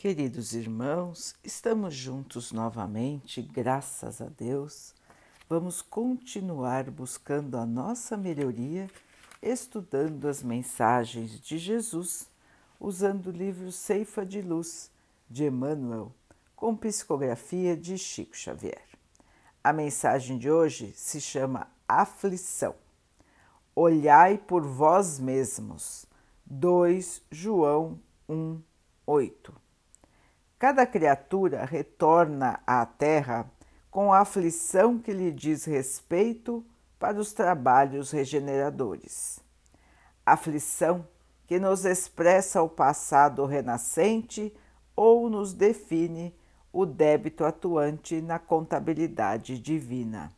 Queridos irmãos, estamos juntos novamente, graças a Deus. Vamos continuar buscando a nossa melhoria, estudando as mensagens de Jesus, usando o livro Ceifa de Luz, de Emmanuel, com psicografia de Chico Xavier. A mensagem de hoje se chama Aflição. Olhai por vós mesmos. 2 João 1, 8. Cada criatura retorna à Terra com a aflição que lhe diz respeito para os trabalhos regeneradores. Aflição que nos expressa o passado renascente ou nos define o débito atuante na contabilidade divina.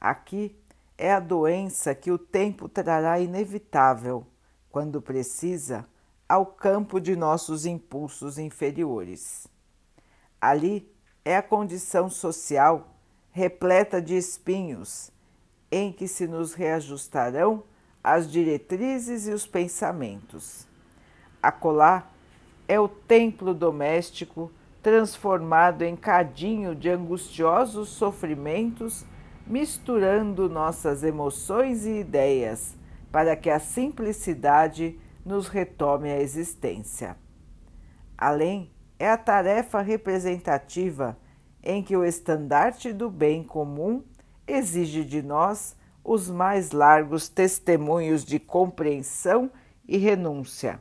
Aqui é a doença que o tempo trará inevitável, quando precisa, ao campo de nossos impulsos inferiores. Ali é a condição social repleta de espinhos, em que se nos reajustarão as diretrizes e os pensamentos. Acolá é o templo doméstico transformado em cadinho de angustiosos sofrimentos, misturando nossas emoções e ideias, para que a simplicidade nos retome a existência. Além, é a tarefa representativa em que o estandarte do bem comum exige de nós os mais largos testemunhos de compreensão e renúncia,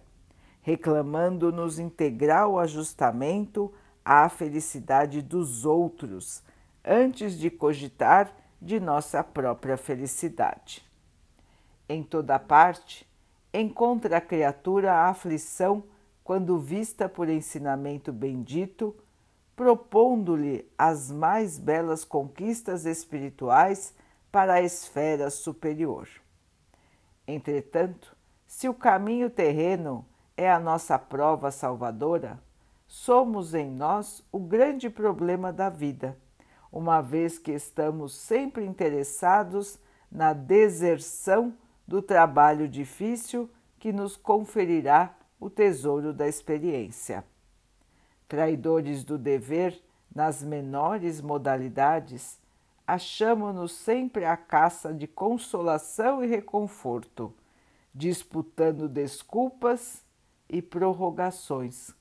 reclamando-nos integral ajustamento à felicidade dos outros, antes de cogitar de nossa própria felicidade. Em toda parte, encontra a criatura a aflição quando vista por ensinamento bendito, propondo-lhe as mais belas conquistas espirituais para a esfera superior. Entretanto, se o caminho terreno é a nossa prova salvadora, somos em nós o grande problema da vida, uma vez que estamos sempre interessados na deserção do trabalho difícil que nos conferirá o tesouro da experiência. Traidores do dever nas menores modalidades, achamo-nos sempre à caça de consolação e reconforto, disputando desculpas e prorrogações,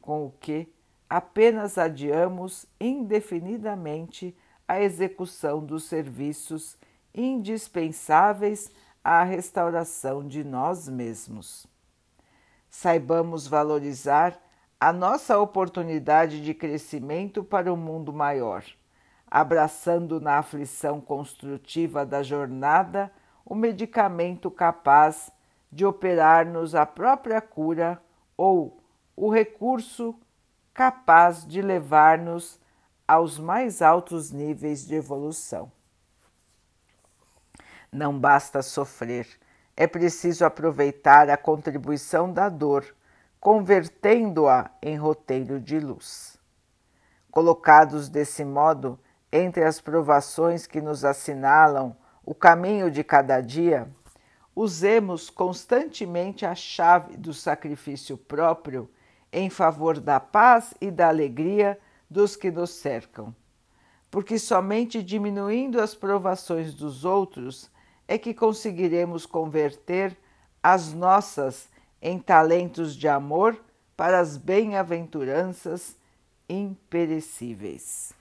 com o que apenas adiamos indefinidamente a execução dos serviços indispensáveis à restauração de nós mesmos. Saibamos valorizar a nossa oportunidade de crescimento para o um mundo maior, abraçando na aflição construtiva da jornada o medicamento capaz de operar-nos a própria cura ou o recurso capaz de levar-nos aos mais altos níveis de evolução. Não basta sofrer, é preciso aproveitar a contribuição da dor, convertendo-a em roteiro de luz. Colocados desse modo entre as provações que nos assinalam o caminho de cada dia, usemos constantemente a chave do sacrifício próprio em favor da paz e da alegria dos que nos cercam, porque somente diminuindo as provações dos outros é que conseguiremos converter as nossas em talentos de amor para as bem-aventuranças imperecíveis.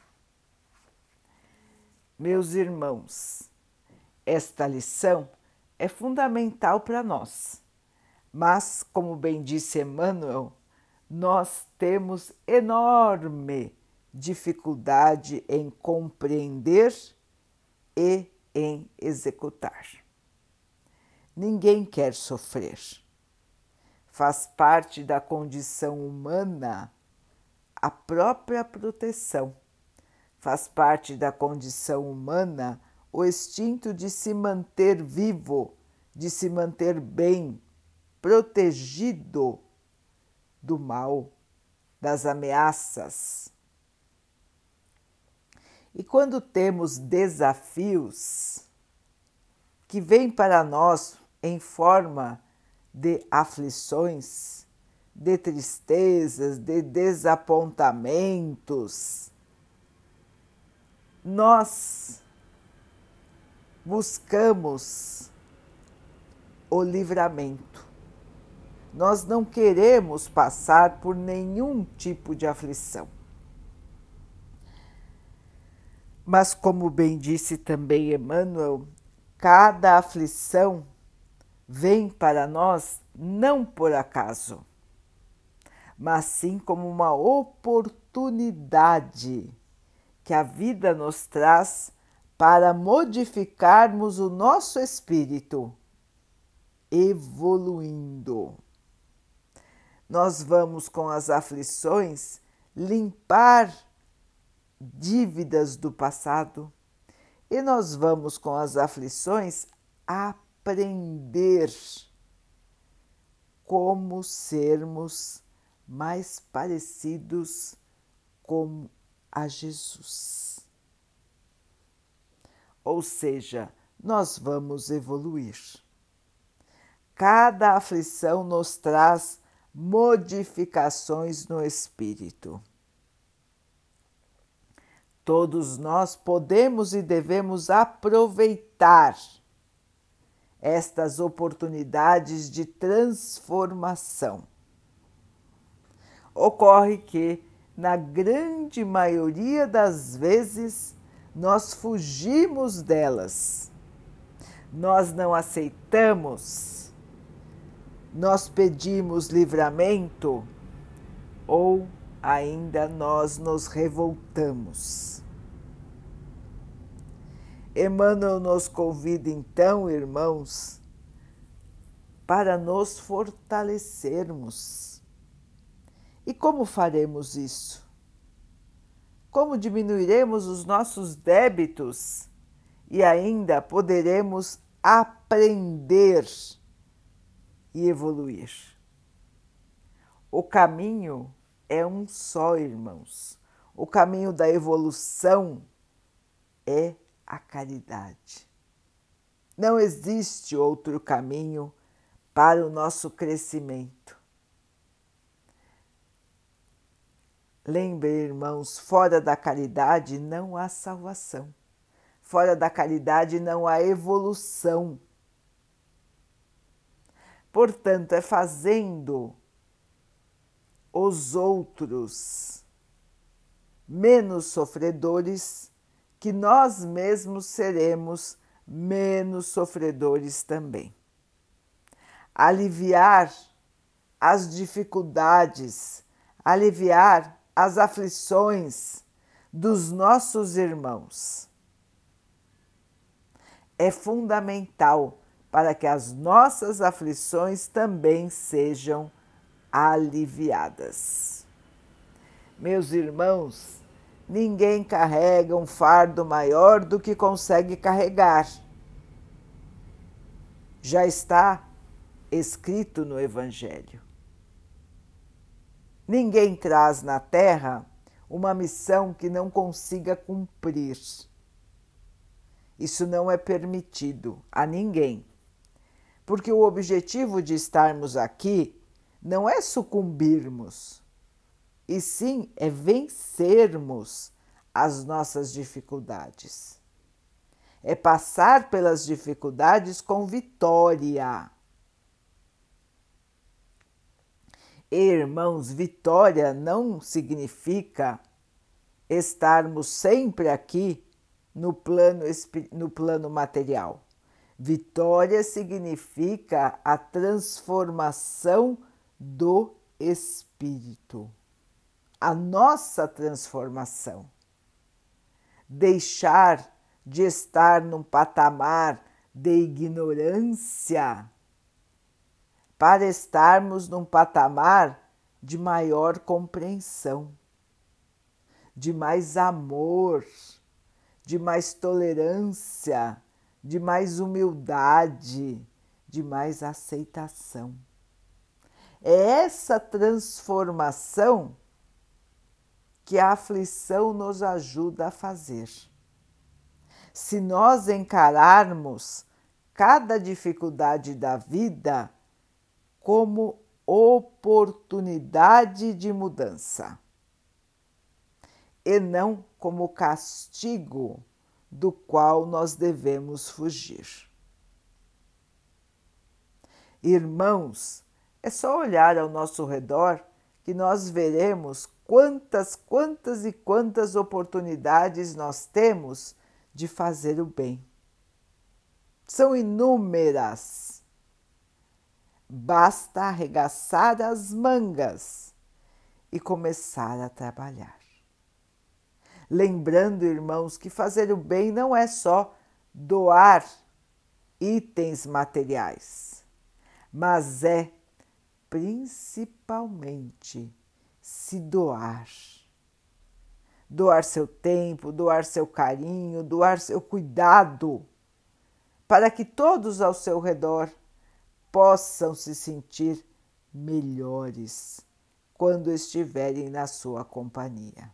Meus irmãos, esta lição é fundamental para nós, mas, como bem disse Emmanuel, nós temos enorme dificuldade em compreender e em executar. Ninguém quer sofrer. Faz parte da condição humana a própria proteção. Faz parte da condição humana o instinto de se manter vivo, de se manter bem, protegido do mal, das ameaças. E quando temos desafios que vêm para nós em forma de aflições, de tristezas, de desapontamentos, nós buscamos o livramento. Nós não queremos passar por nenhum tipo de aflição. Mas, como bem disse também Emmanuel, cada aflição vem para nós não por acaso, mas sim como uma oportunidade que a vida nos traz para modificarmos o nosso espírito, evoluindo. Nós vamos com as aflições limpar dívidas do passado e nós vamos com as aflições aprender como sermos mais parecidos com a Jesus. Ou seja, nós vamos evoluir. Cada aflição nos traz modificações no espírito. Todos nós podemos e devemos aproveitar estas oportunidades de transformação. Ocorre que, na grande maioria das vezes, nós fugimos delas, nós não aceitamos, nós pedimos livramento ou ainda nós nos revoltamos. Emmanuel nos convida então, irmãos, para nos fortalecermos. E como faremos isso? Como diminuiremos os nossos débitos e ainda poderemos aprender e evoluir? O caminho é um só, irmãos. O caminho da evolução é a caridade. Não existe outro caminho para o nosso crescimento. Lembre, irmãos, fora da caridade não há salvação. Fora da caridade não há evolução. Portanto, é fazendo os outros menos sofredores que nós mesmos seremos menos sofredores também. Aliviar as dificuldades, aliviar as aflições dos nossos irmãos. É fundamental para que as nossas aflições também sejam aliviadas. Meus irmãos, Ninguém carrega um fardo maior do que consegue carregar. Já está escrito no Evangelho. Ninguém traz na Terra uma missão que não consiga cumprir. Isso não é permitido a ninguém. Porque o objetivo de estarmos aqui não é sucumbirmos e sim é vencermos as nossas dificuldades. É passar pelas dificuldades com vitória. Irmãos, vitória não significa estarmos sempre aqui no plano, no plano material. Vitória significa a transformação do espírito a nossa transformação. Deixar de estar num patamar de ignorância para estarmos num patamar de maior compreensão, de mais amor, de mais tolerância, de mais humildade, de mais aceitação. É essa transformação que a aflição nos ajuda a fazer. Se nós encararmos cada dificuldade da vida como oportunidade de mudança e não como castigo do qual nós devemos fugir. Irmãos, é só olhar ao nosso redor que nós veremos quantas, quantas e quantas oportunidades nós temos de fazer o bem. São inúmeras. Basta arregaçar as mangas e começar a trabalhar. Lembrando, irmãos, que fazer o bem não é só doar itens materiais, mas é principalmente se doar. Doar seu tempo, doar seu carinho, doar seu cuidado, para que todos ao seu redor possam se sentir melhores quando estiverem na sua companhia.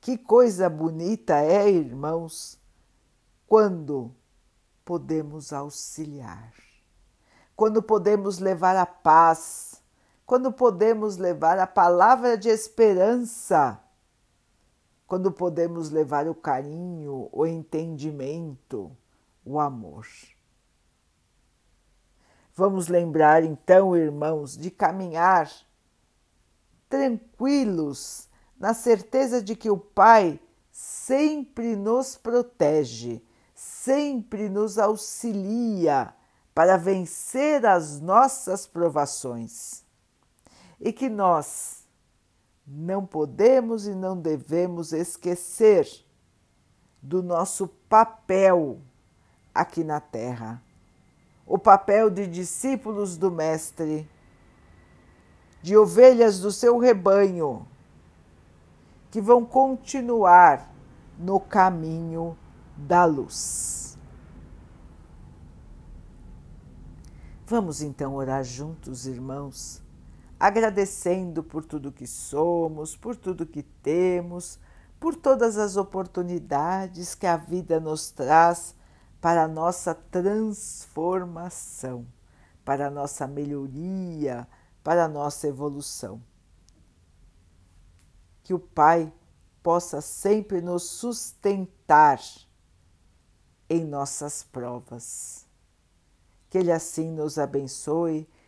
Que coisa bonita é, irmãos, quando podemos auxiliar, quando podemos levar a paz, quando podemos levar a palavra de esperança, quando podemos levar o carinho, o entendimento, o amor. Vamos lembrar então, irmãos, de caminhar tranquilos na certeza de que o Pai sempre nos protege, sempre nos auxilia para vencer as nossas provações e que nós não podemos e não devemos esquecer do nosso papel aqui na Terra, o papel de discípulos do Mestre, de ovelhas do seu rebanho que vão continuar no caminho da luz. Vamos então orar juntos, irmãos, agradecendo por tudo que somos, por tudo que temos, por todas as oportunidades que a vida nos traz para a nossa transformação, para a nossa melhoria, para a nossa evolução que o Pai possa sempre nos sustentar em nossas provas. Que Ele assim nos abençoe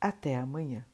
Até amanhã.